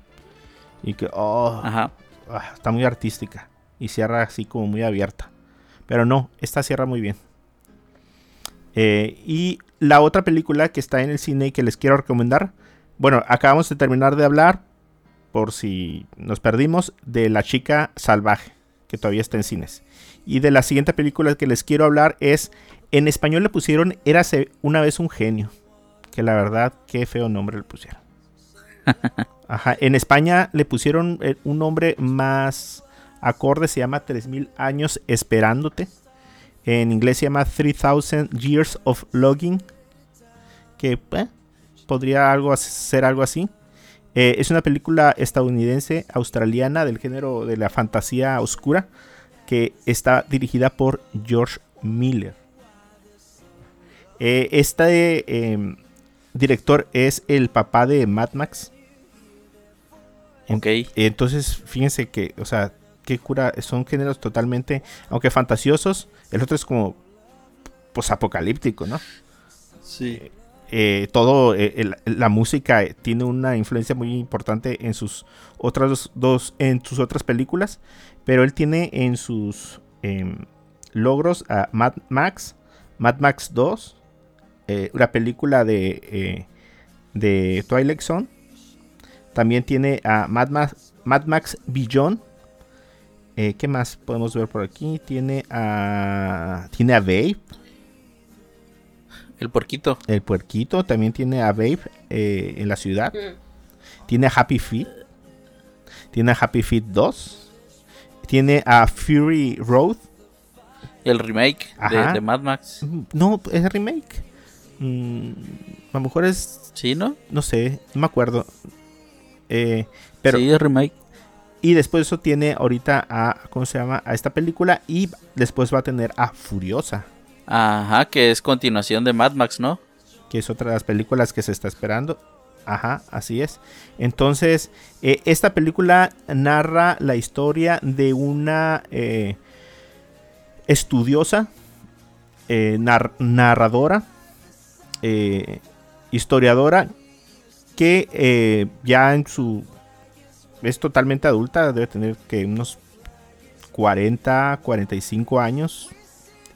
Y que. Oh, Ajá. ah, está muy artística. Y cierra así como muy abierta. Pero no, esta cierra muy bien. Eh, y la otra película que está en el cine y que les quiero recomendar. Bueno, acabamos de terminar de hablar, por si nos perdimos, de La chica salvaje, que todavía está en cines. Y de la siguiente película que les quiero hablar es, en español le pusieron Érase una vez un genio, que la verdad, qué feo nombre le pusieron. Ajá, en España le pusieron eh, un nombre más acorde, se llama 3000 años esperándote. En inglés se llama 3000 Years of Logging. Que eh, podría algo ser algo así. Eh, es una película estadounidense, australiana, del género de la fantasía oscura, que está dirigida por George Miller. Eh, este director es el papá de Mad Max. Ok. Entonces, fíjense que, o sea, qué cura, son géneros totalmente, aunque fantasiosos, el otro es como apocalíptico, ¿no? Sí. Eh, todo, eh, la música tiene una influencia muy importante en sus otras dos, en sus otras películas, pero él tiene en sus em, logros a Mad Max, Mad Max 2, eh, una película de, de Twilight Zone, también tiene a Mad Max, Mad Max Beyond, ¿Qué más podemos ver por aquí? Tiene a. Tiene a Babe. El puerquito. El puerquito. También tiene a Babe eh, en la ciudad. Tiene a Happy Feet. Tiene a Happy Feet 2. Tiene a Fury Road. El remake de, Mad Max. Mm, no, es remake. Mm, a lo mejor es. ¿Sí, no? No sé, no me acuerdo. Eh, pero, sí, es remake. Y después eso tiene ahorita a. ¿Cómo se llama? A esta película. Y después va a tener a Furiosa. Ajá, que es continuación de Mad Max, ¿no? Que es otra de las películas que se está esperando. Ajá, así es. Entonces, eh, esta película narra la historia de una eh, estudiosa, eh, narradora, historiadora, que ya en su... es totalmente adulta, debe tener que unos 40, 45 años,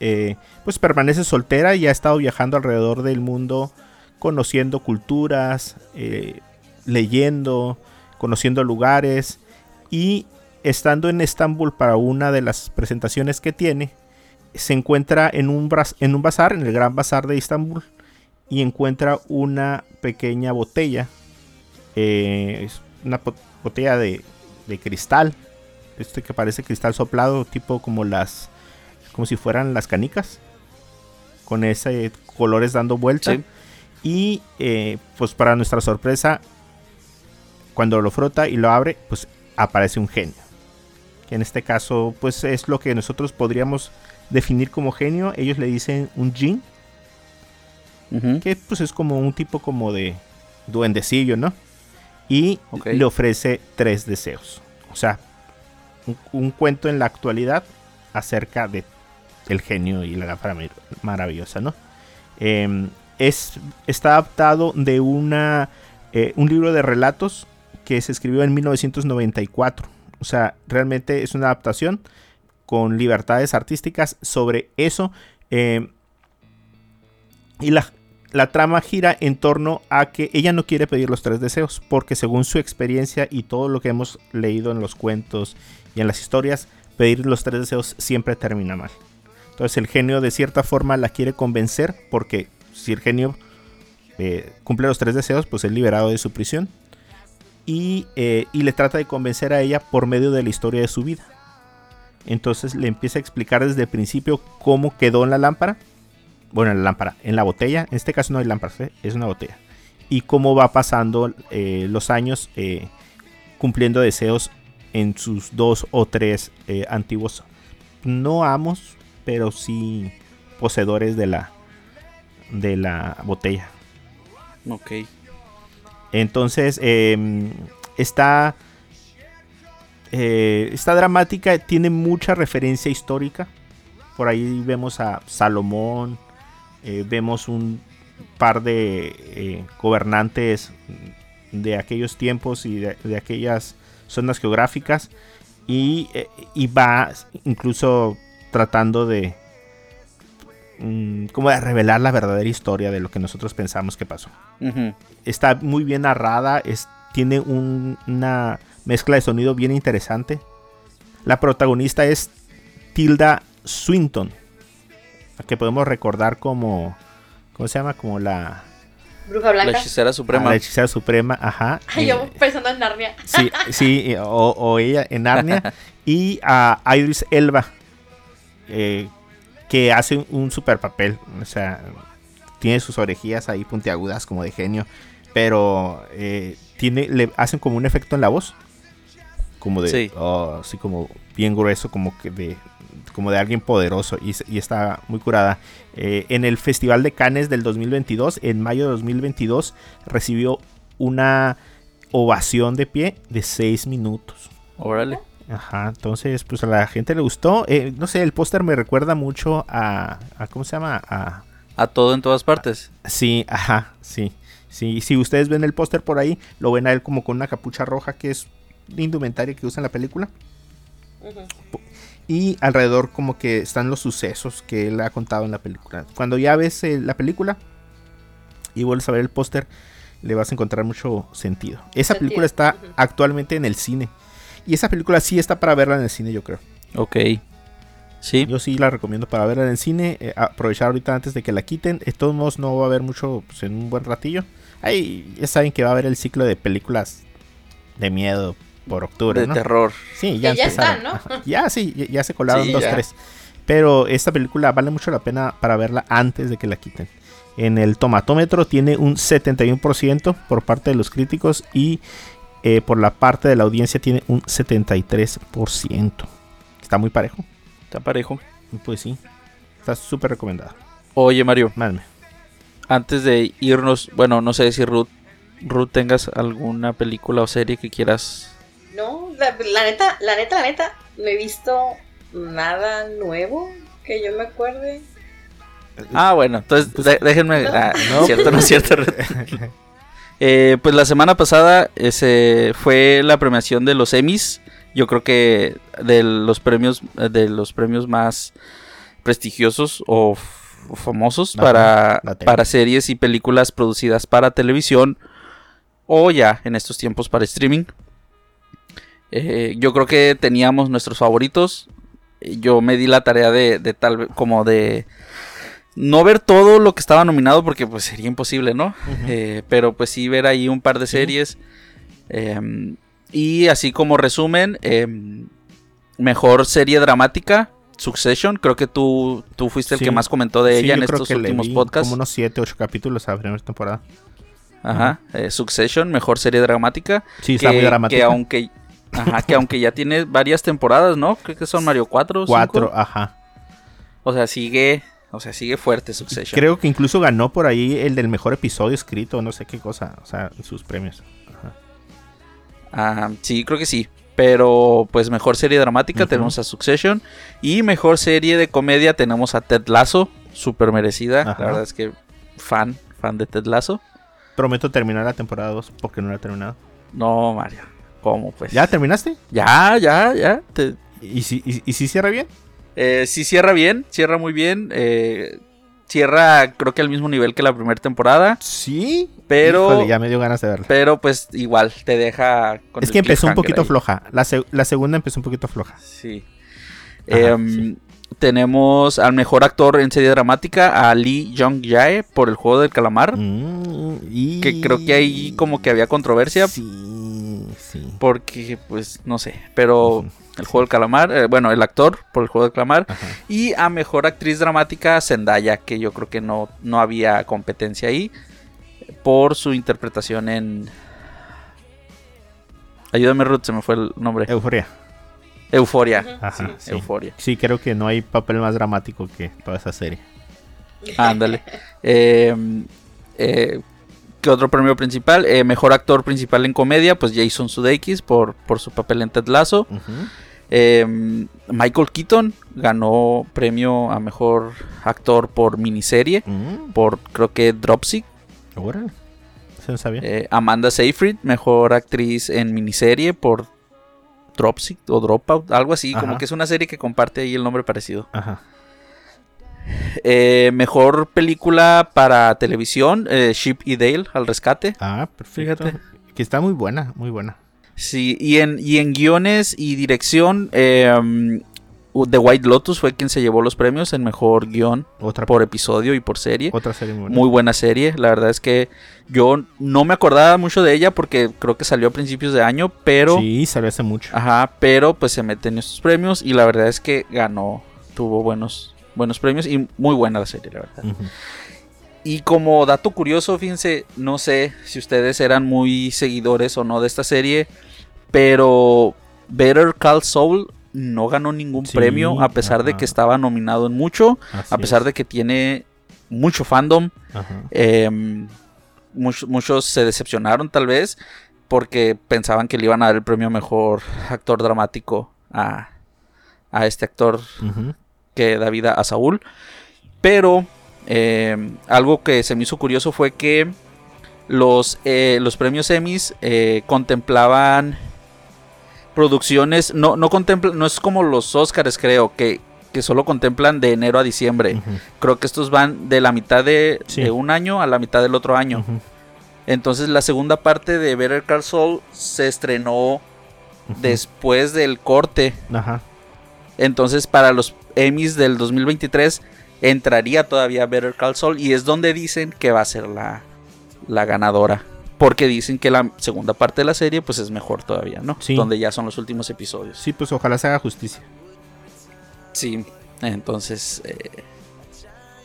eh, pues permanece soltera y ha estado viajando alrededor del mundo, conociendo culturas, eh, leyendo, conociendo lugares y estando en Estambul para una de las presentaciones que tiene, se encuentra en un, en un bazar, en el gran bazar de Estambul, y encuentra una pequeña botella, eh, una botella de, de cristal, este que parece cristal soplado, tipo como las como si fueran las canicas, con ese colores dando vuelta. Y eh, pues para nuestra sorpresa, cuando lo frota y lo abre, pues aparece un genio. Que en este caso, pues es lo que nosotros podríamos definir como genio. Ellos le dicen un jin. Que pues es como un tipo como de duendecillo, ¿no? Y le ofrece tres deseos. O sea, un cuento en la actualidad acerca de el genio y la lámpara maravillosa, ¿no? Em, es, está adaptado de una, eh, un libro de relatos que se escribió en 1994. O sea, realmente es una adaptación con libertades artísticas sobre eso. Em, y la, la trama gira en torno a que ella no quiere pedir los tres deseos, porque según su experiencia y todo lo que hemos leído en los cuentos y en las historias, pedir los tres deseos siempre termina mal. Entonces el genio de cierta forma la quiere convencer porque si el genio eh, cumple los tres deseos, pues es liberado de su prisión. Y, eh, y, le trata de convencer a ella por medio de la historia de su vida. Entonces le empieza a explicar desde el principio cómo quedó en la lámpara. Bueno, en la lámpara, en la botella. En este caso no hay lámpara, ¿eh? es una botella. Y cómo va pasando los años cumpliendo deseos en sus dos o tres antiguos no amos, pero sí poseedores de la de la botella. Ok. Entonces, em, está eh, esta dramática tiene mucha referencia histórica. Por ahí vemos a Salomón, eh, vemos un par de eh, gobernantes de aquellos tiempos y de, aquellas zonas geográficas. Y, y va incluso tratando de mm, como de revelar la verdadera historia de lo que nosotros pensamos que pasó. Está muy bien narrada, es, tiene una mezcla de sonido bien interesante. La protagonista es Tilda Swinton, que podemos recordar como, ¿cómo se llama? Como la, Bruja La Blanca. hechicera a suprema. la hechicera suprema, ajá. Ay, yo eh, pensando en Narnia. Sí, sí, eh, o, o ella en Narnia. y a Idris Elba, eh, que hace un, un super papel. O sea, tiene sus orejillas ahí puntiagudas como de genio. Pero eh, tiene, le hacen como un efecto en la voz. Como de, Sí. oh, así como bien grueso, como que de, como de alguien poderoso. Y, y está muy curada. Eh, en el Festival de Cannes del 2022, en mayo de 2022, recibió una ovación de pie de 6 minutos. Órale. Ajá, entonces pues a la gente le gustó. Eh, no sé, el póster me recuerda mucho a, a- ¿cómo se llama? A, A todo en todas partes. sí, ajá, sí. Sí, si ustedes ven el póster por ahí, lo ven a él como con una capucha roja que es la indumentaria que usa en la película. Y alrededor como que están los sucesos que él ha contado en la película. Cuando ya ves eh, la película y vuelves a ver el póster, le vas a encontrar mucho sentido. Esa Sentido, película está actualmente en el cine. Y esa película sí está para verla en el cine, yo creo. Ok. Sí. Yo sí la recomiendo para verla en el cine. eh, aprovechar ahorita antes de que la quiten. De todos modos, no va a haber mucho pues, en un buen ratillo. Ahí ya saben que va a haber el ciclo de películas de miedo por octubre, de ¿no? terror. Sí, ya ya están, ¿no? Ya, sí, ya, ya se colaron Sí, dos, ya. tres. Pero esta película vale mucho la pena para verla antes de que la quiten. En el tomatómetro tiene un 71% por parte de los críticos y eh, por la parte de la audiencia tiene un 73%. Está muy parejo. Está parejo. Pues sí, está súper recomendada. Oye, Mario, Mándame. antes de irnos, bueno, no sé si Ruth, Ruth tengas alguna película o serie que quieras. No, la, la neta, la neta, la neta, no he visto nada nuevo que yo me acuerde. Ah, bueno, entonces de- déjenme. Ah, no, es cierto, no es cierto. Eh, pues la semana pasada ese, fue la premiación de los Emmys. Yo creo que de los premios, de los premios más prestigiosos o famosos para, para series y películas producidas para televisión o ya en estos tiempos para streaming. Eh, yo creo que teníamos nuestros favoritos. Yo me di la tarea de, de tal vez como de no ver todo lo que estaba nominado porque pues sería imposible, ¿no? Eh, pero pues sí ver ahí un par de series. Em, y así como resumen, em, mejor serie dramática, Succession. Creo que tú, tú fuiste el Sí. que más comentó de Sí, ella en estos últimos podcasts. Como unos 7, 8 capítulos a la primera temporada. Ajá, eh, Succession, mejor serie dramática. Sí, está que, muy dramática. que aunque, ajá, que aunque ya tiene varias temporadas, ¿no? Creo que son Mario 4 4, ajá. O sea, sigue, o sea, sigue fuerte Succession. Creo que incluso ganó por ahí el del mejor episodio escrito, no sé qué cosa, o sea, sus premios. Ajá. Ah, sí, creo que sí. Pero pues mejor serie dramática tenemos a Succession. Y mejor serie de comedia tenemos a Ted Lasso. Súper merecida. Ajá. La verdad es que fan, fan de Ted Lasso. Prometo terminar la temporada 2 porque no la he terminado. No, Mario. ¿Cómo pues? ¿Ya terminaste? Ya, ya, ya. Te- ¿Y si, y, y si cierra bien? Eh, sí cierra bien, cierra muy bien. eh, cierra creo que al mismo nivel que la primera temporada. Sí. Pero- Híjole, ya me dio ganas de verla. Pero pues igual te deja... con Es que empezó un poquito ahí. floja. La, se- la segunda empezó un poquito floja. Sí. Ajá, Em, sí. Tenemos al mejor actor en serie dramática, a Lee Jong Jae, por el juego del calamar. Mm, y... Que creo que ahí como que había controversia. Sí. Porque, pues, no sé. Pero el juego del calamar, eh, bueno, el actor por el juego del calamar. Ajá. Y a mejor actriz dramática, Zendaya, que yo creo que no, no había competencia ahí. Por su interpretación en. Ayúdame, Ruth, se me fue el nombre. Euforia. Euforia. Ajá, Sí, sí. Euforia. Sí, creo que no hay papel más dramático que toda esa serie. Ándale. Eh, eh, ¿Qué otro premio principal? Eh, mejor actor principal en comedia, pues Jason Sudeikis por, por su papel en Ted Lasso. Eh, Michael Keaton ganó premio a mejor actor por miniserie, Mm, por creo que Dropsic. órale. Eso no sabía. Eh, Amanda Seyfried, mejor actriz en miniserie por Dropsic o Dropout, algo así, como que es una serie que comparte ahí el nombre parecido. Ajá. Eh, mejor película para televisión, eh, Ship y Dale al rescate. Ah, perfecto. Fíjate. Que está muy buena, muy buena. Sí, y en, y en guiones y dirección, eh, The White Lotus fue quien se llevó los premios en mejor guion Otra, por episodio y por serie. otra serie muy buena. Muy buena serie. La verdad es que yo no me acordaba mucho de ella porque creo que salió a principios de año, pero. Sí, salió hace mucho. Ajá, pero pues se mete en estos premios y la verdad es que ganó. Tuvo buenos, buenos premios y muy buena la serie, la verdad. Y como dato curioso, fíjense, no sé si ustedes eran muy seguidores o no de esta serie, pero Better Call Saul no ganó ningún Sí, premio a pesar de que estaba nominado en mucho, Así a pesar es. de que tiene mucho fandom. Em, much- muchos se decepcionaron tal vez porque pensaban que le iban a dar el premio mejor actor dramático a, a este actor. Que da vida a Saúl. Pero eh, algo que se me hizo curioso fue que los, eh, los premios Emmys eh, contemplaban producciones, no, no, contempla- no es como los Oscars creo, que, que solo contemplan de enero a diciembre. Creo que estos van de la mitad de, Sí. de un año a la mitad del otro año. Entonces la segunda parte de Better Call Saul se estrenó después del corte. Ajá. Entonces, para los Emmys del 2023 entraría todavía Better Call Saul y es donde dicen que va a ser la, la ganadora. Porque dicen que la segunda parte de la serie pues es mejor todavía, ¿no? Sí. Donde ya son los últimos episodios. Sí, pues ojalá se haga justicia. Sí, entonces, eh,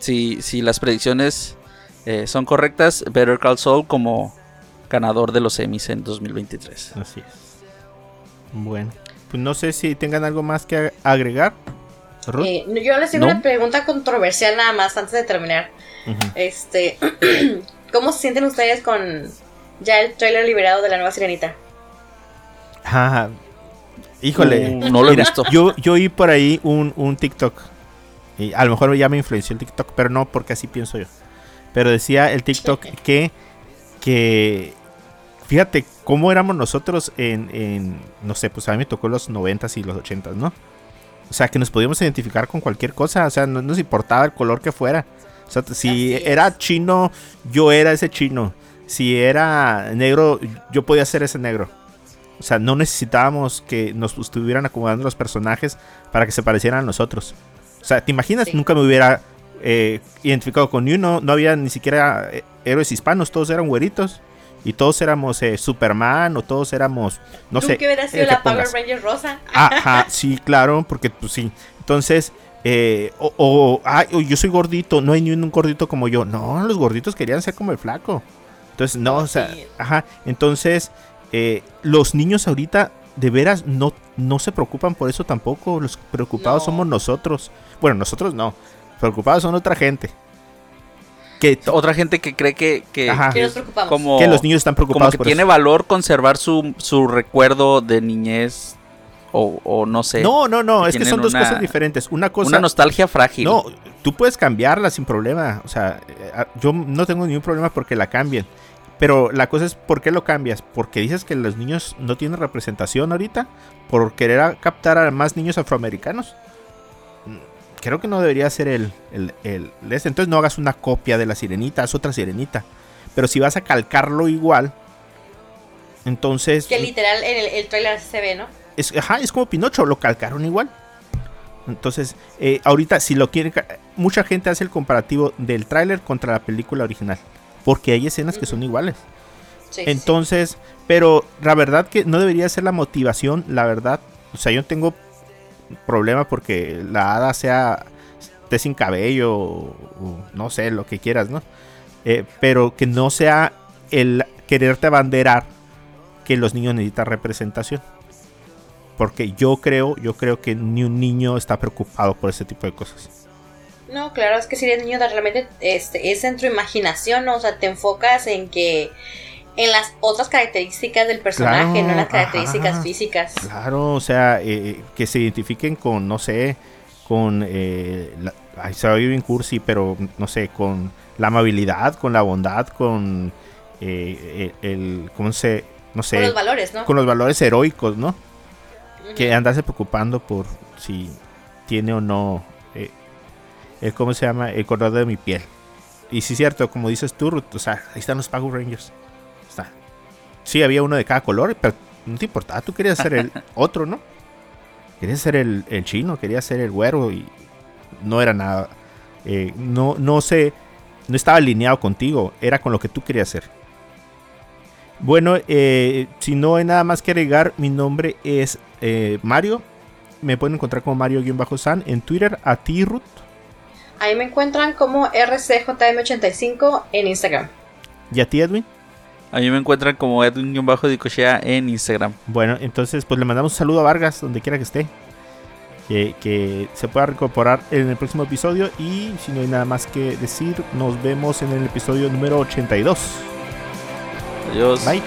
si, si las predicciones eh, son correctas, Better Call Saul como ganador de los Emmys en 2023. Así es. Bueno, pues no sé si tengan algo más que ag- agregar. Eh, yo les tengo ¿No? una pregunta controversial nada más antes de terminar. Este, ¿cómo se sienten ustedes con ya el trailer liberado de la nueva Sirenita? Ah, híjole. Uh, no lo he visto. Yo, yo oí por ahí un, un TikTok. Y a lo mejor ya me influenció el TikTok, pero no porque así pienso yo. Pero decía el TikTok que, que fíjate cómo éramos nosotros en, en, no sé, pues a mí me tocó los 90s y los 80s, ¿no? O sea, que nos podíamos identificar con cualquier cosa, o sea, no nos importaba el color que fuera. O sea, si era chino, yo era ese chino. Si era negro, yo podía ser ese negro. O sea, no necesitábamos que nos estuvieran acomodando los personajes para que se parecieran a nosotros. O sea, ¿te imaginas? Sí. Nunca me hubiera eh, identificado con uno. No había ni siquiera eh, héroes hispanos. Todos eran güeritos. Y todos éramos eh, Superman o todos éramos, no ¿Tú sé. que hubieras el sido la Power. Ranger rosa? Ajá, sí, claro, porque pues sí. Entonces, eh, o, o, ay, yo soy gordito, no hay ni un gordito como yo. No, los gorditos querían ser como el flaco. Entonces, no, o sea, Sí. ajá. Entonces, eh, los niños ahorita de veras no, no se preocupan por eso tampoco. Los preocupados No. somos nosotros. Bueno, nosotros no. Preocupados son otra gente. Que, Otra gente que cree que, que, Ajá. ¿Qué nos preocupamos? como, que los niños están como preocupados que por tiene eso. valor conservar su, su recuerdo de niñez o, o no sé. No, no, no, que es que son dos una- cosas diferentes. Una cosa. una nostalgia frágil. No, tú puedes cambiarla sin problema. O sea, eh, yo no tengo ningún problema porque la cambien. Pero la cosa es, ¿por qué lo cambias? ¿Porque dices que los niños no tienen representación ahorita? ¿Por querer captar a más niños afroamericanos? Creo que no debería ser el, el, el- este. Entonces no hagas una copia de la sirenita, haz otra sirenita. Pero si vas a calcarlo igual, entonces... Que literal en el, el trailer se ve, ¿no? Es, ajá, es como Pinocho, lo calcaron igual. Entonces, eh, ahorita si lo quieren, mucha gente hace el comparativo del tráiler contra la película original, porque hay escenas que son iguales. Sí. Entonces, pero la verdad que no debería ser la motivación, la verdad. O sea, yo tengo problema porque la hada sea esté sin cabello o, no sé, lo que quieras, ¿no? Eh, pero que no sea el quererte abanderar que los niños necesitan representación. Porque yo creo, yo creo que ni un niño está preocupado por ese tipo de cosas. No, claro, es que si eres niño realmente este, es en tu imaginación, ¿no? O sea, te enfocas en que en las otras características del personaje, Claro, no en las características ajá. físicas. Claro, o sea, eh, que se identifiquen con, no sé, con, eh, la, ay, se oye bien cursi, pero no sé, con la amabilidad, con la bondad, con eh, el, ¿cómo se, no sé, Con los valores, ¿no? con los valores heroicos, ¿no? Que andarse preocupando por si tiene o no, eh, ¿cómo se llama? El color de mi piel. Y sí es cierto, como dices tú, Ruth, o sea, ahí están los Power Rangers. Sí, había uno de cada color, pero no te importaba, tú querías ser el otro, ¿no? quería ser el, el chino, quería ser el güero y no era nada. eh, no, no sé, no estaba alineado contigo, era con lo que tú querías hacer. Bueno, eh, si no hay nada más que agregar, mi nombre es eh, Mario. Me pueden encontrar como Mario-San en Twitter, a ti, Ruth. Ahí me encuentran como RCJM85 en Instagram. Y a ti, Edwin. A mí me encuentran como Edwin-Dicochea en Instagram. Bueno, entonces pues le mandamos un saludo a Vargas, donde quiera que esté. Que, que se pueda recuperar en el próximo episodio. Y si no hay nada más que decir, nos vemos en el episodio número 82. Adiós. Bye.